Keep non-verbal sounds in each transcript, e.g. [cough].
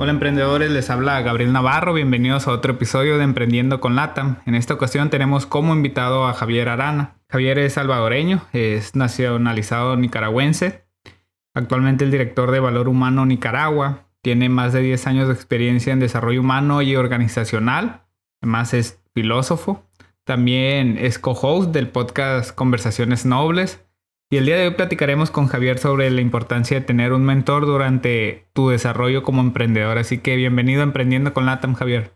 Hola emprendedores, les habla Gabriel Navarro, bienvenidos a otro episodio de Emprendiendo con LATAM. En esta ocasión tenemos como invitado a Javier Arana. Javier es salvadoreño, es nacionalizado nicaragüense, actualmente el director de Valor Humano Nicaragua, tiene más de 10 años de experiencia en desarrollo humano y organizacional, además es filósofo, también es co-host del podcast Conversaciones Nobles y el día de hoy platicaremos con Javier sobre la importancia de tener un mentor durante tu desarrollo como emprendedor. Así que bienvenido a Emprendiendo con LATAM, Javier.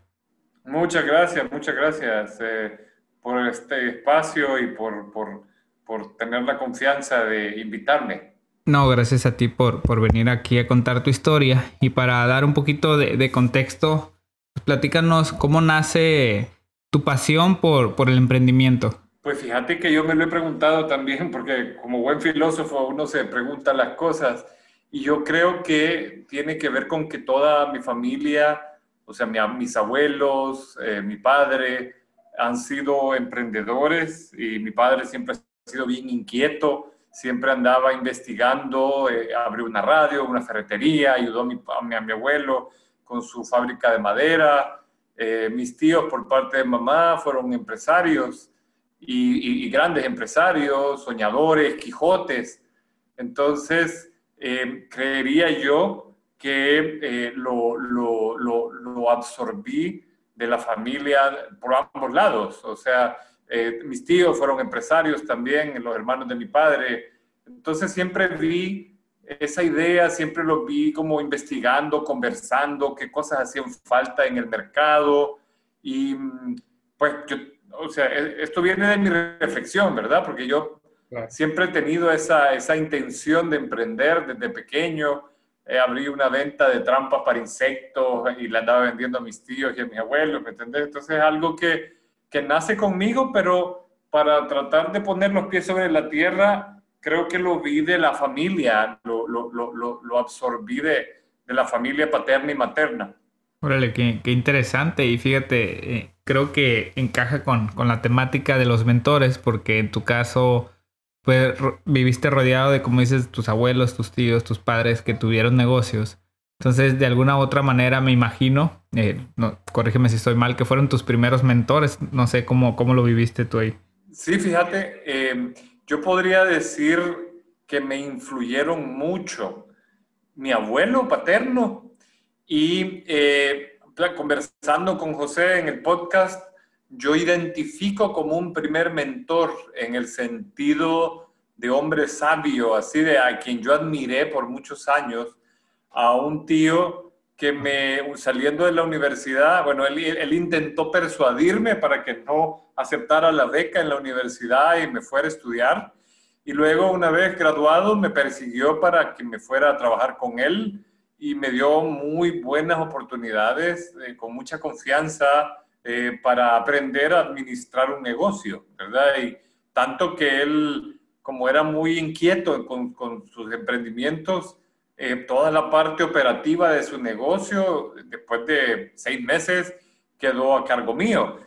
Muchas gracias, muchas gracias eh, por este espacio y por, por, por, tener la confianza de invitarme. No, gracias a ti por, por venir aquí a contar tu historia. Y para dar un poquito de, de contexto, pues platícanos cómo nace tu pasión por, por el emprendimiento. Pues fíjate que yo me lo he preguntado también, porque como buen filósofo uno se pregunta las cosas, y yo creo que tiene que ver con que toda mi familia, o sea, mis abuelos, eh, mi padre, han sido emprendedores y mi padre siempre ha sido bien inquieto, siempre andaba investigando, eh, abrió una radio, una ferretería, ayudó a mi, abuelo con su fábrica de madera. Eh, mis tíos por parte de mamá fueron empresarios y, grandes empresarios, soñadores, Quijotes. Entonces, eh, creería yo que eh, lo, lo, lo, absorbí de la familia por ambos lados. O sea, eh, mis tíos fueron empresarios también, los hermanos de mi padre. Entonces, siempre vi esa idea, siempre lo vi como investigando, conversando, qué cosas hacían falta en el mercado. Y mm, pues yo o sea, e, esto viene de mi reflexión, ¿verdad? Porque yo siempre he tenido esa, esa intención de emprender desde pequeño. Eh, abrí una venta de trampas para insectos y la andaba vendiendo a mis tíos y a mis abuelos, ¿me entendés? Entonces es algo que, que nace conmigo, pero para tratar de poner los pies sobre la tierra, creo que lo vi de la familia, lo, lo, lo, lo absorbí de, de, la familia paterna y materna. Órale, qué, interesante. Y fíjate, eh, creo que encaja con, con, la temática de los mentores, porque en tu caso, pues viviste rodeado de, como dices, tus abuelos, tus tíos, tus padres que tuvieron negocios. Entonces, de alguna u otra manera, me imagino, eh, corrígeme si estoy mal, que fueron tus primeros mentores. No sé cómo, cómo lo viviste tú ahí. Sí, fíjate, eh, yo podría decir que me influyeron mucho mi abuelo paterno y eh, conversando con José en el podcast, yo identifico como un primer mentor en el sentido de hombre sabio, así de a quien yo admiré por muchos años, a un tío que me, saliendo de la universidad, bueno, él, él, intentó persuadirme para que no aceptara la beca en la universidad y me fuera a estudiar. Y luego, una vez graduado, me persiguió para que me fuera a trabajar con él y me dio muy buenas oportunidades, eh, con mucha confianza, eh, para aprender a administrar un negocio, ¿verdad? Y tanto que él, como era muy inquieto con, sus emprendimientos, eh, toda la parte operativa de su negocio, después de seis meses, quedó a cargo mío.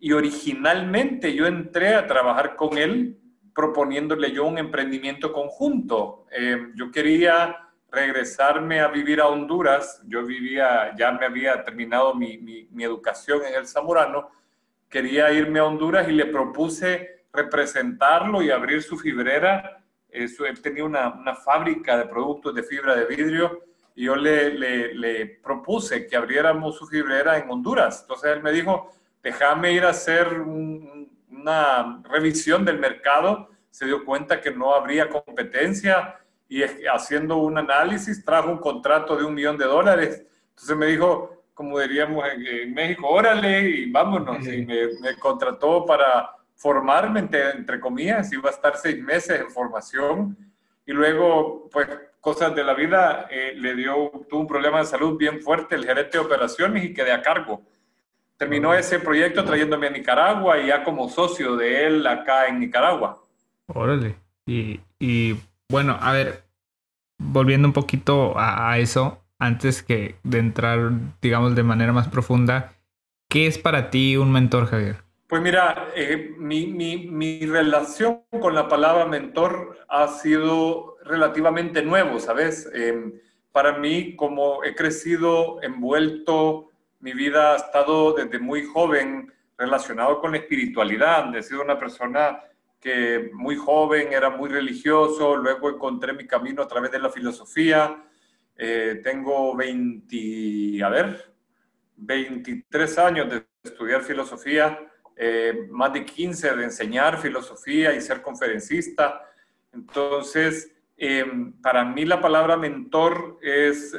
Y originalmente yo entré a trabajar con él proponiéndole yo un emprendimiento conjunto. yo quería regresarme a vivir a Honduras. Yo vivía, ya me había terminado mi, mi, educación en el Zamorano. Quería irme a Honduras y le propuse representarlo y abrir su fibrera. Eso, él tenía una, una, fábrica de productos de fibra de vidrio y yo le, le, propuse que abriéramos su fibrera en Honduras. Entonces él me dijo, déjame ir a hacer una revisión del mercado. Se dio cuenta que no habría competencia y haciendo un análisis trajo un contrato de un millón de dólares. Entonces me dijo, como diríamos en, México, órale y vámonos. Y me, contrató para formarme, entre, entre, comillas, iba a estar seis meses en formación. Y luego, pues cosas de la vida, eh, le dio, tuvo un problema de salud bien fuerte, el gerente de operaciones y quedé a cargo. Terminó ese proyecto trayéndome a Nicaragua y ya como socio de él acá en Nicaragua. Órale. Y, y bueno, a ver, volviendo un poquito a, eso, antes que de entrar, digamos, de manera más profunda, ¿qué es para ti un mentor, Javier? Pues mira, eh, mi, mi, mi, relación con la palabra mentor ha sido relativamente nuevo, ¿sabes? Em, para mí, como he crecido envuelto, mi vida ha estado desde muy joven relacionado con la espiritualidad. He sido una persona que muy joven era muy religioso, luego encontré mi camino a través de la filosofía. Eh, tengo 20, a ver, 23 años de estudiar filosofía eh, más de 15 de enseñar filosofía y ser conferencista. Entonces, eh, para mí la palabra mentor es,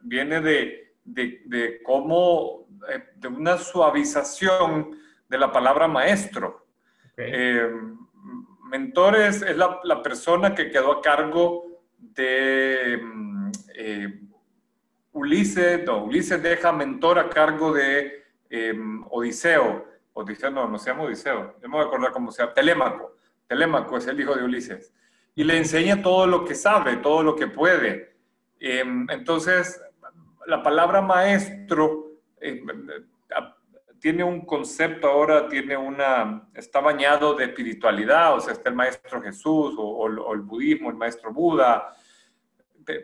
viene de, de, de cómo, eh, de una suavización de la palabra maestro. Mentor es, la, persona que quedó a cargo de Ulises, no, Ulises deja mentor a cargo de Odiseo Odiseo, no, no se llama Odiseo, no me voy a acordar cómo se llama, Telémaco. Telémaco es el hijo de Ulises. Y le enseña todo lo que sabe, todo lo que puede. Em, entonces, la palabra maestro eh, tiene un concepto ahora, tiene una, está bañado de espiritualidad, o sea, está el maestro Jesús o, o el budismo, el maestro Buda.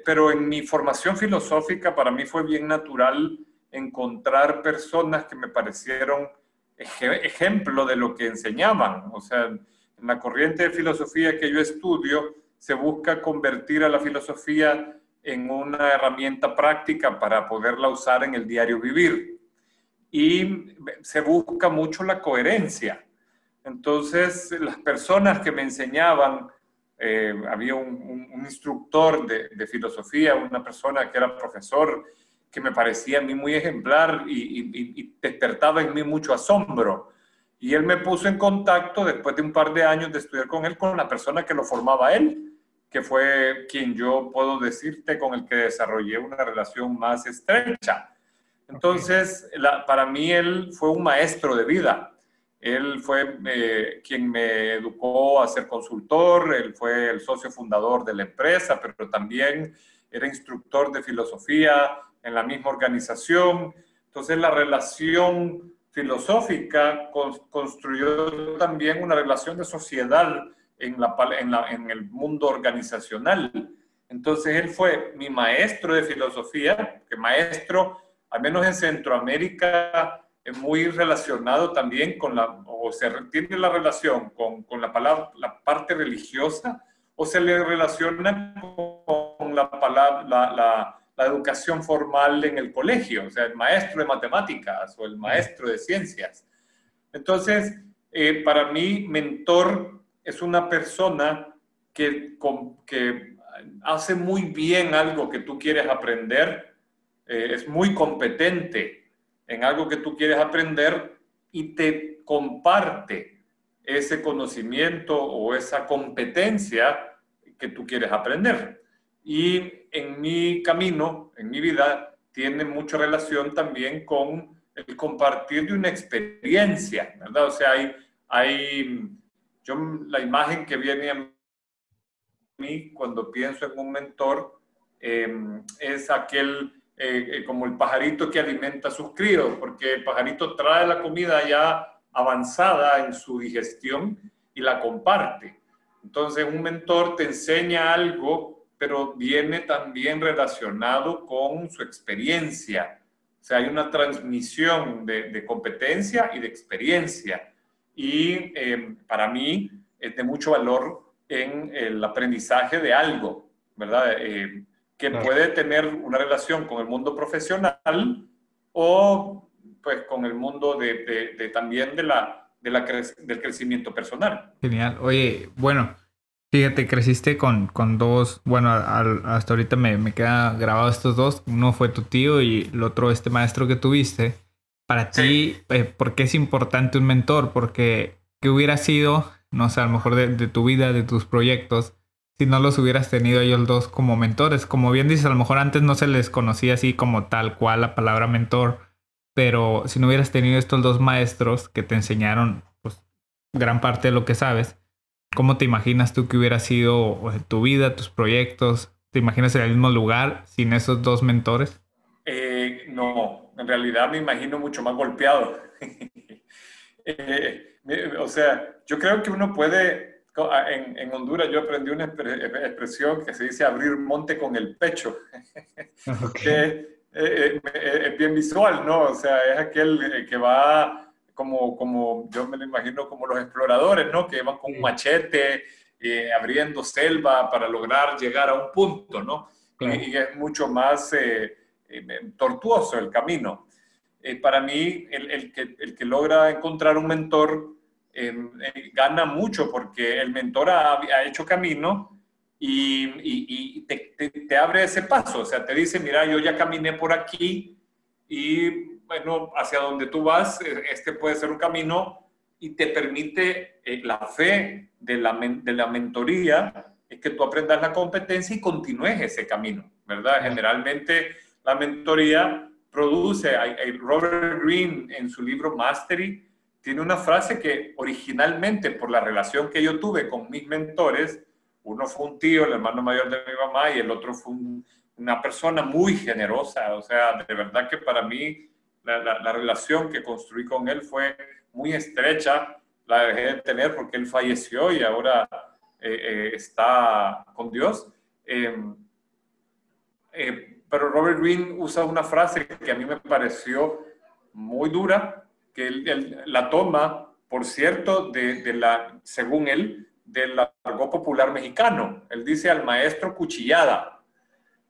Pero en mi formación filosófica, para mí fue bien natural encontrar personas que me parecieron ejemplo de lo que enseñaban. O sea, en la corriente de filosofía que yo estudio, se busca convertir a la filosofía en una herramienta práctica para poderla usar en el diario vivir. Y se busca mucho la coherencia. Entonces, las personas que me enseñaban, eh, había un, instructor de, de, filosofía, una persona que era profesor, que me parecía a mí muy ejemplar y, despertaba en mí mucho asombro. Y él me puso en contacto, después de un par de años de estudiar con él, con la persona que lo formaba él, que fue quien yo puedo decirte con el que desarrollé una relación más estrecha. Entonces, para mí él fue un maestro de vida. Él fue eh, quien me educó a ser consultor, él fue el socio fundador de la empresa, pero también era instructor de filosofía, en la misma organización. Entonces la relación filosófica construyó también una relación de sociedad en, la, en, el mundo organizacional. Entonces él fue mi maestro de filosofía, que maestro, al menos en Centroamérica, es muy relacionado también con la, o se tiene la relación con, con la, palabra, la parte religiosa, o se le relaciona con la palabra, la, la educación formal en el colegio, o sea, el maestro de matemáticas o el maestro de ciencias. Entonces, eh, para mí, mentor es una persona que, que hace muy bien algo que tú quieres aprender, eh, es muy competente en algo que tú quieres aprender y te comparte ese conocimiento o esa competencia que tú quieres aprender. Y en mi camino, en mi vida, tiene mucha relación también con el compartir de una experiencia, ¿verdad? O sea, hay, hay yo, la imagen que viene a mí cuando pienso en un mentor em, es aquel, eh, eh, como el pajarito que alimenta a sus críos, porque el pajarito trae la comida ya avanzada en su digestión y la comparte. Entonces, un mentor te enseña algo pero viene también relacionado con su experiencia. O sea, hay una transmisión de, competencia y de experiencia. Y eh, para mí es de mucho valor en el aprendizaje de algo, ¿verdad? Eh, que puede tener una relación con el mundo profesional o pues con el mundo de, de también de la, de la del crecimiento personal. Genial. Oye, bueno, Fíjate, creciste con, con dos, bueno, hasta ahorita me, me queda grabado estos dos. Uno fue tu tío y el otro este maestro que tuviste. Para ti, eh, ¿por qué es importante un mentor? Porque, ¿qué hubiera sido, no sé, a lo mejor de, tu vida, de tus proyectos, si no los hubieras tenido ellos dos como mentores. Como bien dices, a lo mejor antes no se les conocía así como tal cual la palabra mentor, pero si no hubieras tenido estos dos maestros que te enseñaron pues, gran parte de lo que sabes, ¿cómo te imaginas tú que hubiera sido tu vida, tus proyectos? ¿Te imaginas en el mismo lugar sin esos dos mentores? Eh, no, en realidad me imagino mucho más golpeado. [laughs] Eh, o sea, yo creo que uno puede, en, Honduras yo aprendí una expresión que se dice abrir monte con el pecho, [laughs] que eh, es bien visual, ¿no? O sea, es aquel que va como, como, yo me lo imagino como los exploradores, ¿no? Que van con un machete, abriendo selva para lograr llegar a un punto, ¿no? Y, es mucho más eh, tortuoso el camino. Eh, para mí, el, que, el, que, logra encontrar un mentor eh, gana mucho porque el mentor ha, hecho camino y, te, te, abre ese paso. O sea, te dice, mira, yo ya caminé por aquí y, bueno, hacia donde tú vas, este puede ser un camino y te permite la fe de la, de la mentoría, es que tú aprendas la competencia y continúes ese camino, ¿verdad? Generalmente la mentoría produce, Robert Greene en su libro Mastery tiene una frase que originalmente por la relación que yo tuve con mis mentores, uno fue un tío, el hermano mayor de mi mamá, y el otro fue una persona muy generosa, o sea, de verdad que para mí la, relación que construí con él fue muy estrecha, la dejé de tener porque él falleció y ahora eh, eh, está con Dios. Eh, pero Robert Greene usa una frase que a mí me pareció muy dura, que él, la toma, por cierto, de, la, según él, del largo popular mexicano. Él dice al maestro cuchillada.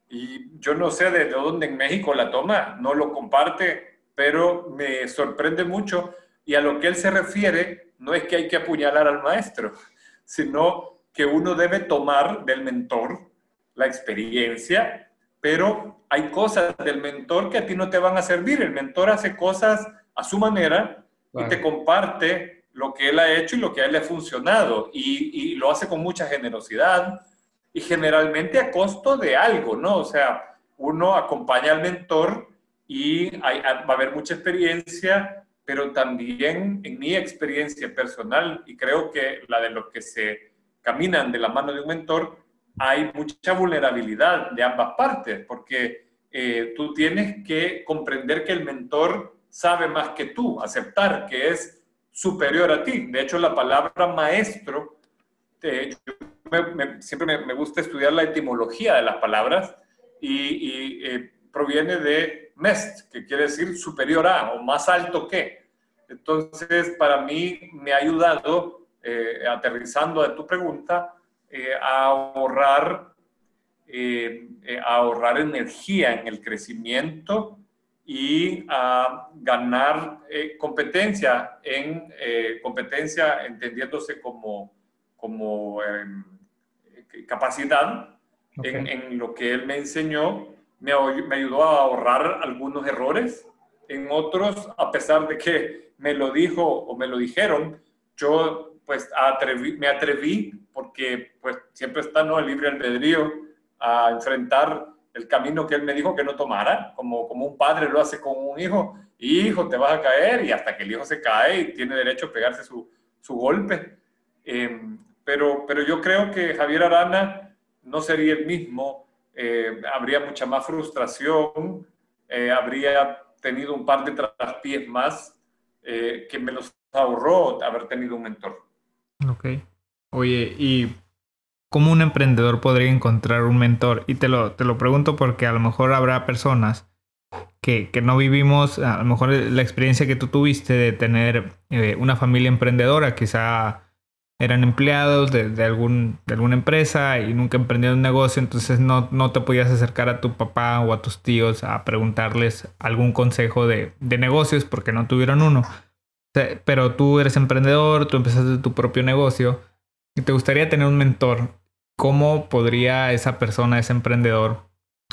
Y yo no sé de dónde en México la toma, no lo comparte, pero me sorprende mucho. Y a lo que él se refiere, no es que hay que apuñalar al maestro, [laughs] sino que uno debe tomar del mentor la experiencia pero hay cosas del mentor que a ti no te van a servir. El mentor hace cosas a su manera y te comparte lo que él ha hecho y lo que a él le ha funcionado y, lo hace con mucha generosidad y generalmente a costo de algo, ¿no? O sea, uno acompaña al mentor y va a haber mucha experiencia, pero también en mi experiencia personal y creo que la de los que se caminan de la mano de un mentor, hay mucha vulnerabilidad de ambas partes, porque eh, tú tienes que comprender que el mentor sabe más que tú, aceptar que es superior a ti. De hecho, la palabra maestro, siempre me, gusta estudiar la etimología de las palabras y, eh, proviene de mest, que quiere decir superior a o más alto que. Entonces, para mí me ha ayudado, eh, aterrizando a tu pregunta, eh, a ahorrar, eh, eh, ahorrar energía en el crecimiento y a ganar competencia en competencia entendiéndose como, como em, capacidad en, en, lo que él me enseñó me, me ayudó a ahorrar algunos errores en otros a pesar de que me lo dijo o me lo dijeron yo pues me atreví, porque pues siempre está ¿no? el libre albedrío a enfrentar el camino que él me dijo que no tomara, como, como un padre lo hace con un hijo, hijo, te vas a caer, y hasta que el hijo se cae y tiene derecho a pegarse su, su golpe. Em, pero, pero yo creo que Javier Arana no sería el mismo, eh, habría mucha más frustración, eh, habría tenido un par de traspiés más eh, que me los ahorró haber tenido un mentor. Ok. Oye, ¿y cómo un emprendedor podría encontrar un mentor? Y te lo, te lo pregunto porque a lo mejor habrá personas que, que no vivimos, a lo mejor la experiencia que tú tuviste de tener eh, una familia emprendedora, quizá eran empleados de, de, algún, de alguna empresa y nunca emprendieron un negocio, entonces no, no te podías acercar a tu papá o a tus tíos a preguntarles algún consejo de, de negocios porque no tuvieron uno pero tú eres emprendedor, tú empezaste tu propio negocio y te gustaría tener un mentor. ¿Cómo podría esa persona, ese emprendedor,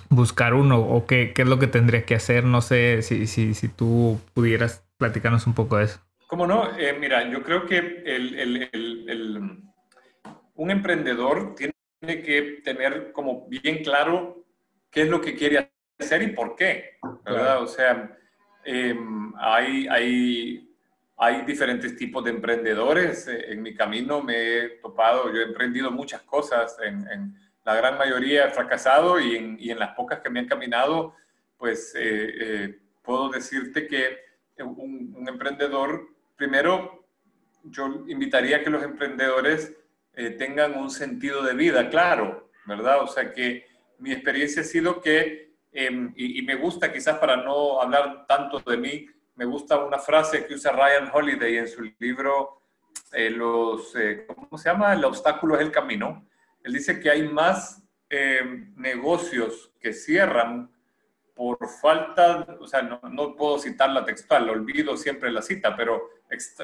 buscar uno? ¿O qué, qué es lo que tendría que hacer? No sé si, si, si tú pudieras platicarnos un poco de eso. ¿Cómo no? Eh, mira, yo creo que el, el, el, un emprendedor tiene que tener como bien claro qué es lo que quiere hacer y por qué, ¿verdad? O sea, em, hay, hay, hay diferentes tipos de emprendedores. En mi camino me he topado, yo he emprendido muchas cosas, en, la gran mayoría he fracasado y en, y en, las pocas que me han caminado, pues eh, eh, puedo decirte que un, un, emprendedor, primero, yo invitaría a que los emprendedores eh, tengan un sentido de vida claro, ¿verdad? O sea que mi experiencia ha sido que, em, y, me gusta quizás para no hablar tanto de mí, me gusta una frase que usa Ryan Holiday en su libro, eh, los, eh, ¿cómo se llama? El obstáculo es el camino. Él dice que hay más em, negocios que cierran por falta, o sea, no, no, puedo citar la textual, olvido siempre la cita, pero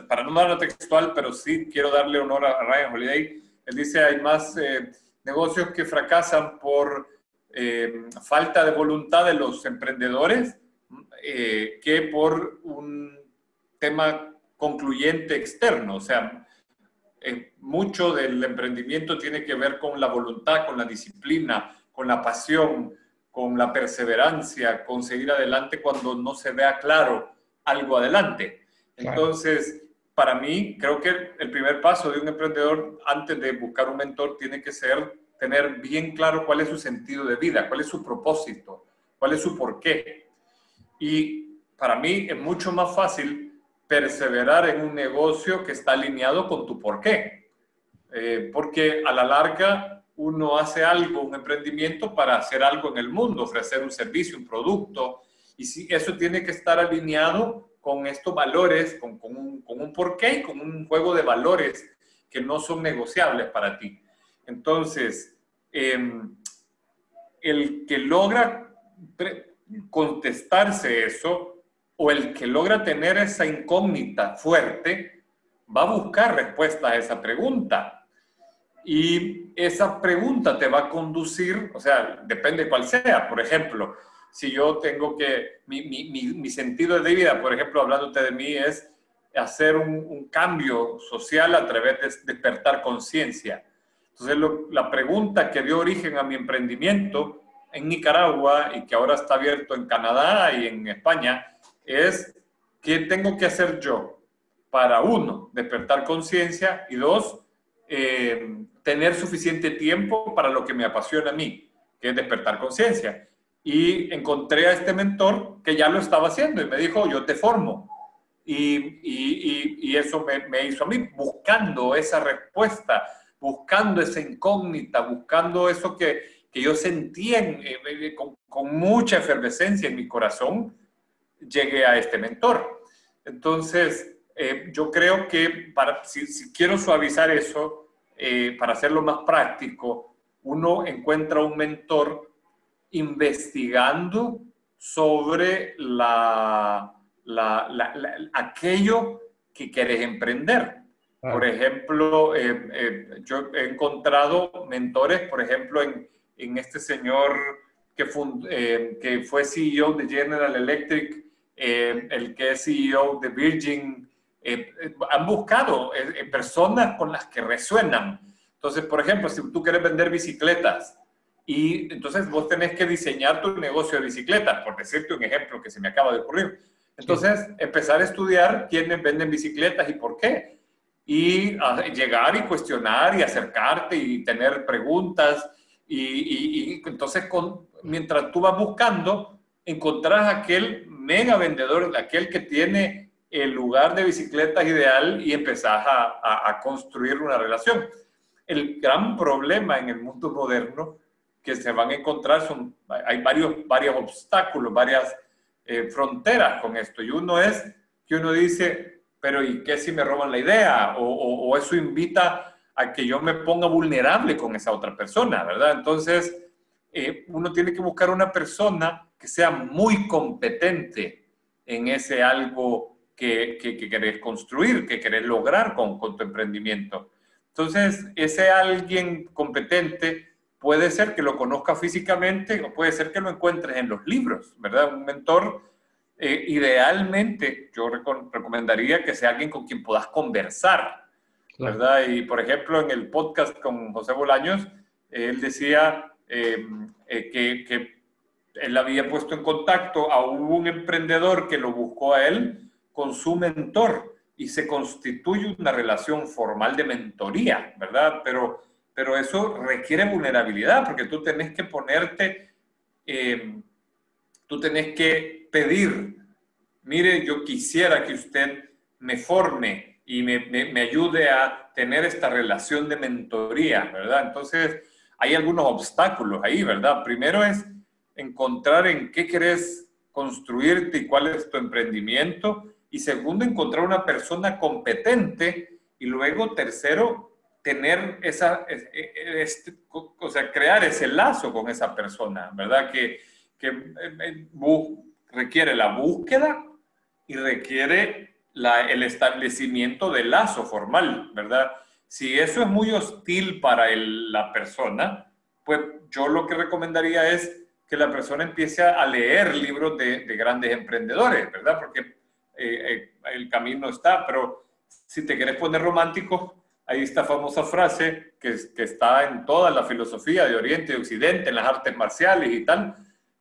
para no dar la textual, pero sí quiero darle honor a Ryan Holiday. Él dice hay más eh, negocios que fracasan por eh, falta de voluntad de los emprendedores eh, que por un tema concluyente externo. O sea, mucho del emprendimiento tiene que ver con la voluntad, con la disciplina, con la pasión, con la perseverancia, con seguir adelante cuando no se vea claro algo adelante. Entonces, para mí, creo que el primer paso de un emprendedor antes de buscar un mentor tiene que ser tener bien claro cuál es su sentido de vida, cuál es su propósito, cuál es su porqué. Y para mí es mucho más fácil perseverar en un negocio que está alineado con tu porqué. Eh, porque a la larga uno hace algo, un emprendimiento para hacer algo en el mundo, ofrecer un servicio, un producto, y si eso tiene que estar alineado con estos valores, con, con, un, con un con un juego de valores que no son negociables para ti. Entonces, em, el que logra contestarse eso o el que logra tener esa incógnita fuerte, va a buscar respuesta a esa pregunta. Y esa pregunta te va a conducir, o sea, depende cuál sea. Por ejemplo, si yo tengo que, mi, mi, mi, sentido de vida, por ejemplo, hablándote de mí, es hacer un, un cambio social a través de despertar conciencia. Entonces, la pregunta que dio origen a mi emprendimiento en Nicaragua y que ahora está abierto en Canadá y en España es, ¿qué tengo que hacer yo para, uno, despertar conciencia y dos, eh, tener suficiente tiempo para lo que me apasiona a mí, que es despertar conciencia? y encontré a este mentor que ya lo estaba haciendo y me dijo, yo te formo. Y, y, y eso me, me, hizo a mí buscando esa respuesta, buscando esa incógnita, buscando eso que, que yo sentía en, con, con, mucha efervescencia en mi corazón, llegué a este mentor. Entonces, eh, yo creo que para, si, si quiero suavizar eso, eh, para hacerlo más práctico, uno encuentra un mentor investigando sobre la, aquello que quieres emprender. Por ejemplo, eh, eh, yo he encontrado mentores, por ejemplo, en, este señor que, eh, que, fue CEO de General Electric, el que es CEO de Virgin, han buscado personas con las que resuenan. Entonces, por ejemplo, si tú quieres vender bicicletas, y entonces vos tenés que diseñar tu negocio de bicicletas, por decirte un ejemplo que se me acaba de ocurrir. Entonces, empezar a estudiar quiénes venden bicicletas y por qué. Y llegar y cuestionar y acercarte y tener preguntas. Y, entonces, con, mientras tú vas buscando, encontrás aquel mega vendedor, aquel que tiene el lugar de bicicletas ideal y empezás a, a construir una relación. El gran problema en el mundo moderno que se van a encontrar son, hay varios, varios obstáculos, varias eh, fronteras con esto. Y uno es que uno dice, pero ¿y qué si me roban la idea? O, o, eso invita a que yo me ponga vulnerable con esa otra persona, ¿verdad? Entonces, eh, uno tiene que buscar una persona que sea muy competente en ese algo que, que, que querés construir, que querés lograr con, con tu emprendimiento. Entonces, ese alguien competente puede ser que lo conozca físicamente o puede ser que lo encuentres en los libros, ¿verdad? Un mentor, eh, idealmente, yo recomendaría que sea alguien con quien puedas conversar, Y por ejemplo, en el podcast con José Bolaños, Él decía em, eh, que, que, él había puesto en contacto a un emprendedor que lo buscó a él con su mentor y se constituye una relación formal de mentoría, ¿verdad? Pero, pero eso requiere vulnerabilidad porque tú tenés que ponerte, em, tú tenés que pedir, mire, yo quisiera que usted me forme y me, me, ayude a tener esta relación de mentoría, ¿verdad? Entonces, hay algunos obstáculos ahí, ¿verdad? Primero es encontrar en qué querés construirte y cuál es tu emprendimiento. Y segundo, encontrar una persona competente. Y luego, tercero, tener esa, este, o sea, crear ese lazo con esa persona, ¿verdad? Que, que eh, eh, requiere la búsqueda y requiere el establecimiento del lazo formal, ¿verdad? Si eso es muy hostil para la persona, pues yo lo que recomendaría es que la persona empiece a leer libros de, grandes emprendedores, ¿verdad? Porque eh, eh, el camino está, pero si te quieres poner romántico, hay esta famosa frase que, que está en toda la filosofía de Oriente y Occidente, en las artes marciales y tal,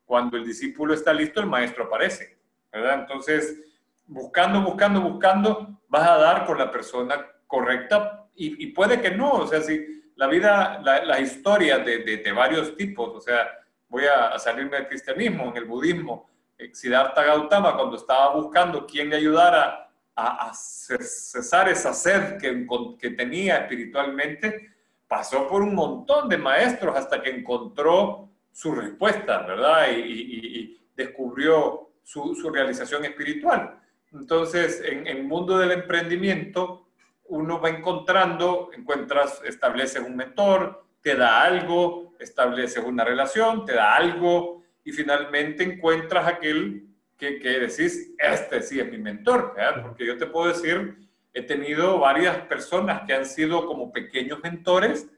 cuando el discípulo está listo, el maestro aparece, ¿verdad? Entonces, buscando, buscando, buscando, vas a dar con la persona correcta y, puede que no, o sea, si la vida, la, la historia de, de, varios tipos, o sea, voy a, salirme del cristianismo, en el budismo, eh, Siddhartha Gautama cuando estaba buscando quién le ayudara a, a cesar esa sed que, que tenía espiritualmente, pasó por un montón de maestros hasta que encontró su respuesta, ¿verdad? Y, y, y descubrió su, su, realización espiritual. Entonces, en el mundo del emprendimiento, uno va encontrando, encuentras, estableces un mentor, te da algo, estableces una relación, te da algo y finalmente encuentras aquel que, que decís, este sí es mi mentor, ¿verdad? porque yo te puedo decir, he tenido varias personas que han sido como pequeños mentores,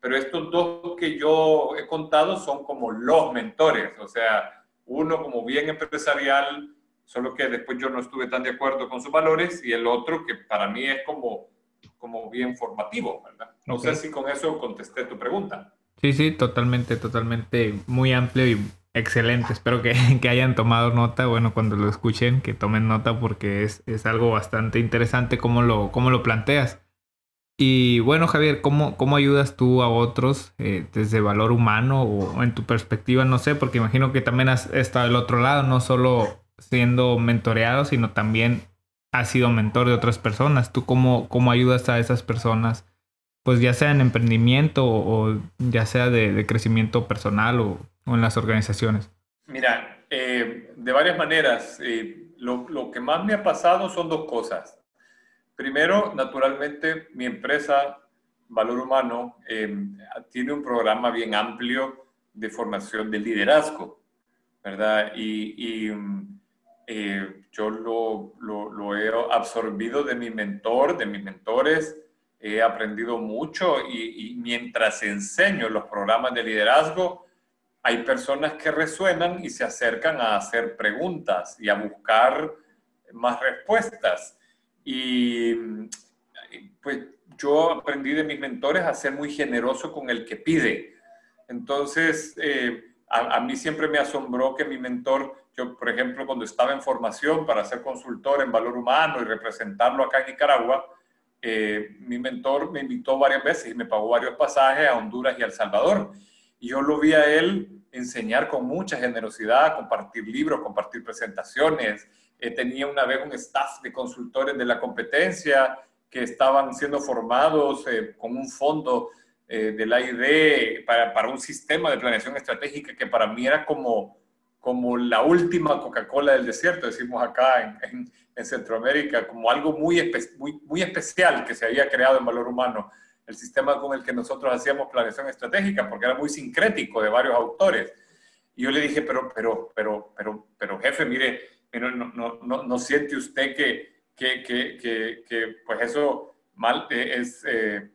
pero estos dos que yo he contado son como los mentores, o sea, uno como bien empresarial, solo que después yo no estuve tan de acuerdo con sus valores, y el otro que para mí es como, como bien formativo, ¿verdad? No sé si con eso contesté tu pregunta. Sí, sí, totalmente, totalmente, muy amplio y excelente. Espero que, [laughs] que, hayan tomado nota, bueno, cuando lo escuchen, que tomen nota porque es, es algo bastante interesante cómo lo, cómo lo planteas. Y bueno, Javier, ¿cómo, cómo ayudas tú a otros eh, desde valor humano o en tu perspectiva? No sé, porque imagino que también has estado del otro lado, no solo siendo mentoreado, sino también has sido mentor de otras personas. ¿Tú cómo, cómo ayudas a esas personas? Pues ya sea en emprendimiento o, ya sea de, crecimiento personal o, en las organizaciones. Mira, eh, de varias maneras. Eh, lo, lo, que más me ha pasado son dos cosas. Primero, naturalmente, mi empresa, Valor Humano, eh, tiene un programa bien amplio de formación de liderazgo, ¿verdad? Y, y mm, eh, yo lo, lo, he absorbido de mi mentor, de mis mentores, he aprendido mucho y, mientras enseño los programas de liderazgo, hay personas que resuenan y se acercan a hacer preguntas y a buscar más respuestas. Y pues yo aprendí de mis mentores a ser muy generoso con el que pide. Entonces, eh, a, a, mí siempre me asombró que mi mentor por ejemplo, cuando estaba en formación para ser consultor en valor humano y representarlo acá en Nicaragua, eh, mi mentor me invitó varias veces y me pagó varios pasajes a Honduras y a El Salvador. Y yo lo vi a él enseñar con mucha generosidad, compartir libros, compartir presentaciones. Eh, tenía una vez un staff de consultores de la competencia que estaban siendo formados eh, con un fondo de la ID para, para un sistema de planeación estratégica que para mí era como, como la última Coca-Cola del desierto, decimos acá en, en, Centroamérica, como algo muy, muy, muy especial que se había creado en valor humano, el sistema con el que nosotros hacíamos planeación estratégica, porque era muy sincrético de varios autores. Y yo le dije, pero, pero, pero, pero, pero jefe, mire, no, no, no, no siente usted que, que, que, que, pues eso mal eh, es... Eh,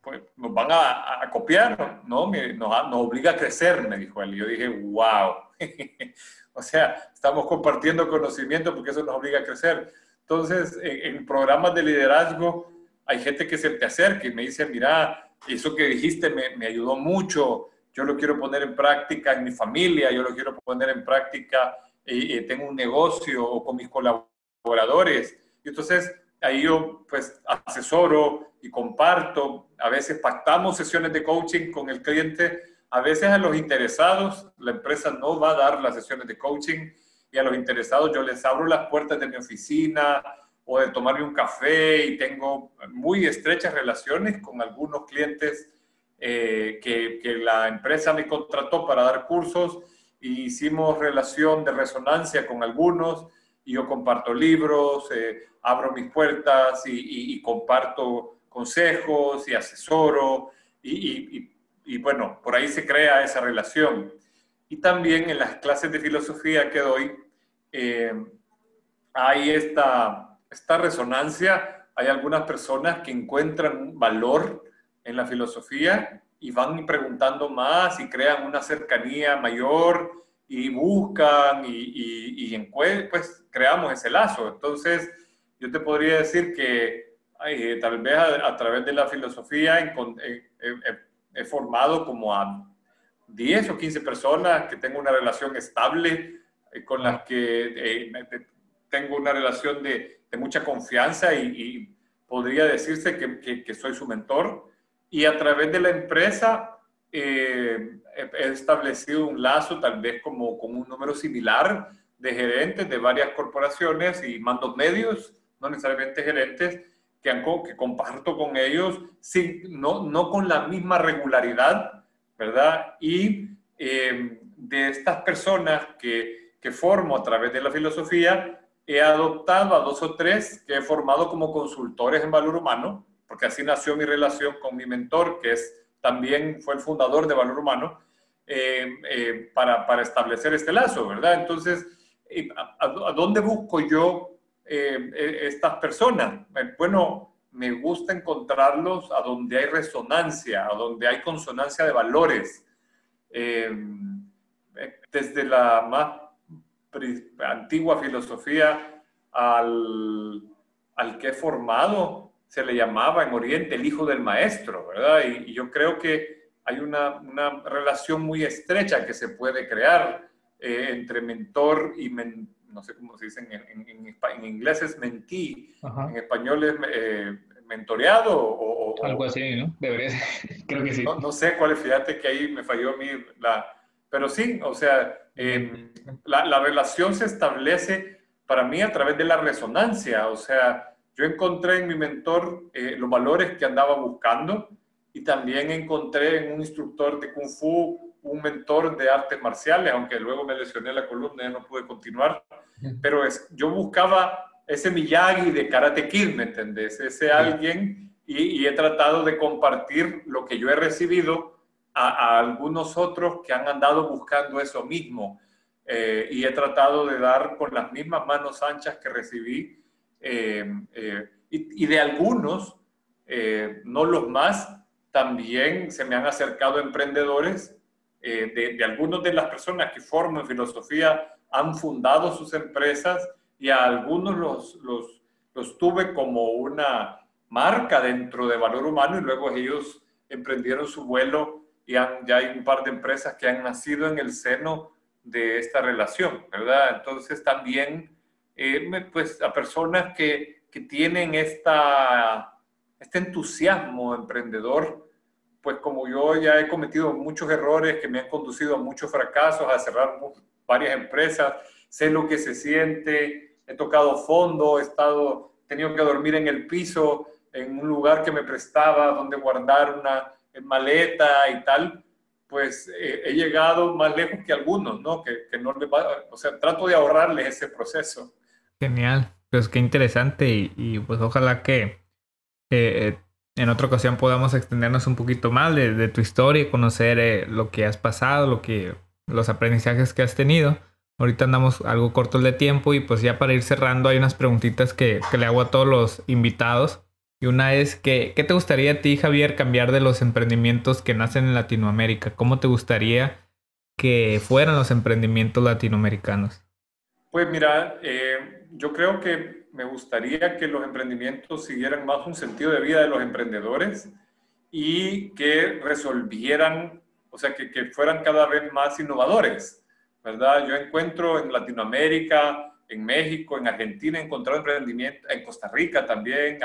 pues nos van a, a copiar, ¿no? Nos, nos, obliga a crecer, me dijo él. Y yo dije, wow. [laughs] o sea, estamos compartiendo conocimiento porque eso nos obliga a crecer. Entonces, en, programas de liderazgo hay gente que se te acerca y me dice, mira, eso que dijiste me, me ayudó mucho, yo lo quiero poner en práctica en mi familia, yo lo quiero poner en práctica, y tengo un negocio o con mis colaboradores. Y entonces ahí yo pues asesoro y comparto, a veces pactamos sesiones de coaching con el cliente, a veces a los interesados, la empresa no va a dar las sesiones de coaching y a los interesados yo les abro las puertas de mi oficina o de tomarme un café y tengo muy estrechas relaciones con algunos clientes eh, que, la empresa me contrató para dar cursos e hicimos relación de resonancia con algunos y yo comparto libros, eh, abro mis puertas y, comparto consejos y asesoro y, y, bueno, por ahí se crea esa relación. Y también en las clases de filosofía que doy eh, hay esta, esta resonancia, hay algunas personas que encuentran valor en la filosofía y van preguntando más y crean una cercanía mayor y buscan y, y, pues creamos ese lazo. Entonces, yo te podría decir que tal vez a, través de la filosofía he, formado como a 10 o 15 personas que tengo una relación estable, eh, con las que eh, tengo una relación de, de mucha confianza y, podría decirse que, que, soy su mentor. Y a través de la empresa eh, he establecido un lazo, tal vez como con un número similar de gerentes de varias corporaciones y mandos medios, no necesariamente gerentes, que, han, que comparto con ellos, sin, no, no con la misma regularidad, ¿verdad? Y eh, de estas personas que, que formo a través de la filosofía, he adoptado a dos o tres que he formado como consultores en valor humano, porque así nació mi relación con mi mentor, que es también fue el fundador de Valor Humano, eh, eh, para, para, establecer este lazo, ¿verdad? Entonces, eh, ¿a, dónde busco yo estas personas? Bueno, me gusta encontrarlos a donde hay resonancia, a donde hay consonancia de valores. desde la más antigua filosofía al, al que he formado, se le llamaba en Oriente el hijo del maestro, ¿verdad? Y, yo creo que hay una, una, relación muy estrecha que se puede crear eh, entre mentor y, no sé cómo se dice en, en, inglés es mentí, en español es eh, mentoreado o, Algo así, ¿no? Debería ser, [laughs] creo que sí. No, sé cuál es, fíjate que ahí me falló a mí la... Pero sí, o sea, em, la, la relación se establece para mí a través de la resonancia, o sea, yo encontré en mi mentor eh, los valores que andaba buscando y también encontré en un instructor de Kung Fu un mentor de artes marciales, aunque luego me lesioné la columna y no pude continuar. Pero es, yo buscaba ese Miyagi de Karate Kid, ¿me entendés? Ese alguien y, he tratado de compartir lo que yo he recibido a, algunos otros que han andado buscando eso mismo. Eh, y he tratado de dar con las mismas manos anchas que recibí eh, eh, y, de algunos, eh, no los más, también se me han acercado emprendedores, de, de algunas de las personas que forman filosofía han fundado sus empresas y a algunos los, los, los tuve como una marca dentro de valor humano y luego ellos emprendieron su vuelo y han, ya hay un par de empresas que han nacido en el seno de esta relación, ¿verdad? Entonces también eh, pues a personas que, que tienen esta, este entusiasmo emprendedor, pues como yo ya he cometido muchos errores que me han conducido a muchos fracasos, a cerrar varias empresas, sé lo que se siente, he tocado fondo, he estado, tenido que dormir en el piso, en un lugar que me prestaba donde guardar una maleta y tal, pues eh, he llegado más lejos que algunos, ¿no? Que, que no les va, o sea, trato de ahorrarles ese proceso. Genial, pues qué interesante y, pues ojalá que eh, en otra ocasión podamos extendernos un poquito más de, tu historia, conocer eh, lo que has pasado, lo que, los aprendizajes que has tenido. Ahorita andamos algo cortos de tiempo y pues ya para ir cerrando hay unas preguntitas que, le hago a todos los invitados. Y una es que, ¿qué te gustaría a ti, Javier, cambiar de los emprendimientos que nacen en Latinoamérica? ¿Cómo te gustaría que fueran los emprendimientos latinoamericanos? Pues mira, eh, yo creo que me gustaría que los emprendimientos siguieran más un sentido de vida de los emprendedores y que resolvieran, o sea, que, que fueran cada vez más innovadores, ¿verdad? Yo encuentro en Latinoamérica, en México, en Argentina, he encontrado emprendimiento, en Costa Rica también,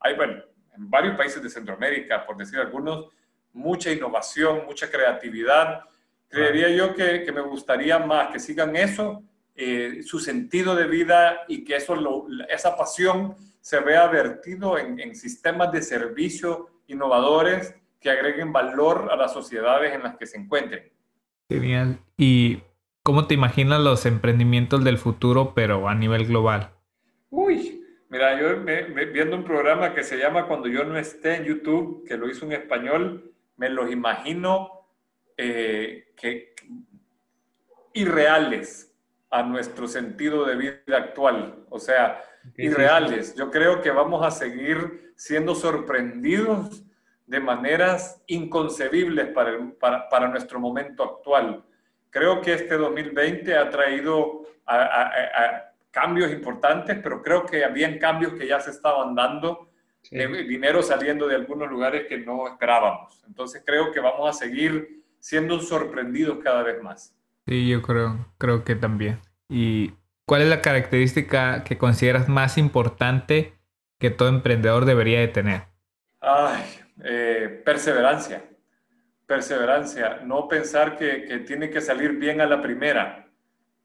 hay, bueno, en varios países de Centroamérica, por decir algunos, mucha innovación, mucha creatividad. Creería yo que, que me gustaría más que sigan eso, eh, su sentido de vida y que eso esa pasión se vea vertido en, en sistemas de servicio innovadores que agreguen valor a las sociedades en las que se encuentren. Genial. ¿Y cómo te imaginas los emprendimientos del futuro, pero a nivel global? Uy, mira, yo viendo un programa que se llama Cuando yo no esté en YouTube, que lo hizo en español, me los imagino eh, que irreales a nuestro sentido de vida actual. O sea, irreales. Yo creo que vamos a seguir siendo sorprendidos de maneras inconcebibles para, para, nuestro momento actual. Creo que este 2020 ha traído cambios importantes, pero creo que habían cambios que ya se estaban dando, dinero saliendo de algunos lugares que no esperábamos. Entonces creo que vamos a seguir siendo sorprendidos cada vez más. Sí, yo creo, creo que también. ¿Y cuál es la característica que consideras más importante que todo emprendedor debería de tener? Ay, eh, perseverancia. Perseverancia. No pensar que, que tiene que salir bien a la primera.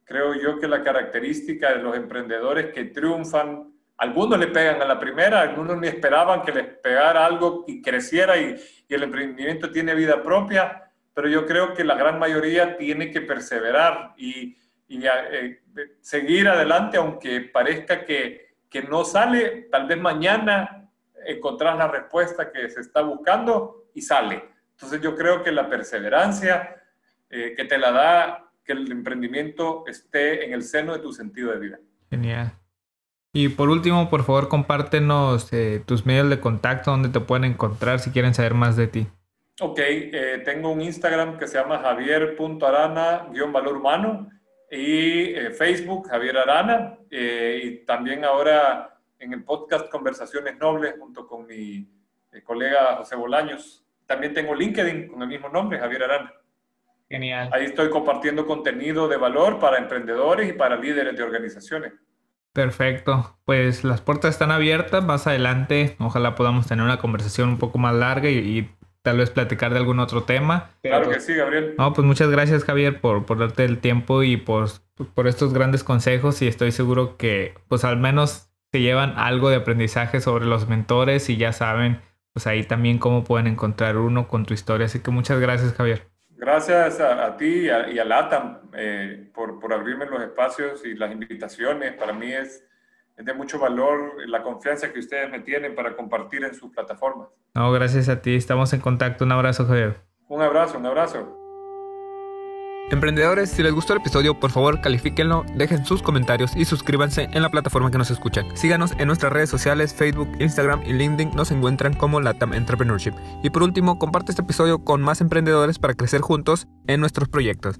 Creo yo que la característica de los emprendedores que triunfan, algunos le pegan a la primera, algunos ni esperaban que les pegara algo y creciera y, y el emprendimiento tiene vida propia, pero yo creo que la gran mayoría tiene que perseverar y, y eh, seguir adelante, aunque parezca que, que, no sale, tal vez mañana encontrás la respuesta que se está buscando y sale. Entonces yo creo que la perseverancia eh, que te la da que el emprendimiento esté en el seno de tu sentido de vida. Genial. Y por último, por favor, compártenos eh, tus medios de contacto, donde te pueden encontrar si quieren saber más de ti. Ok, tengo un Instagram que se llama javier.arana-valor humano y eh, Facebook, Javier Arana, eh, y también ahora en el podcast Conversaciones Nobles junto con mi eh, colega José Bolaños. También tengo LinkedIn con el mismo nombre, Javier Arana. Genial. Ahí estoy compartiendo contenido de valor para emprendedores y para líderes de organizaciones. Perfecto, pues las puertas están abiertas, más adelante ojalá podamos tener una conversación un poco más larga y tal vez platicar de algún otro tema. Claro que sí, Gabriel. No, pues muchas gracias, Javier, por, por darte el tiempo y por, por estos grandes consejos y estoy seguro que pues al menos se llevan algo de aprendizaje sobre los mentores y ya saben pues ahí también cómo pueden encontrar uno con tu historia. Así que muchas gracias, Javier. Gracias a, ti y a, y a LATAM eh, por, por abrirme los espacios y las invitaciones. Para mí es es de mucho valor la confianza que ustedes me tienen para compartir en sus plataformas. No, gracias a ti. Estamos en contacto. Un abrazo, Javier. Un abrazo, un abrazo. Emprendedores, si les gustó el episodio, por favor califíquenlo, dejen sus comentarios y suscríbanse en la plataforma que nos escuchan. Síganos en nuestras redes sociales, Facebook, Instagram y LinkedIn, nos encuentran como Latam Entrepreneurship. Y por último, comparte este episodio con más emprendedores para crecer juntos en nuestros proyectos.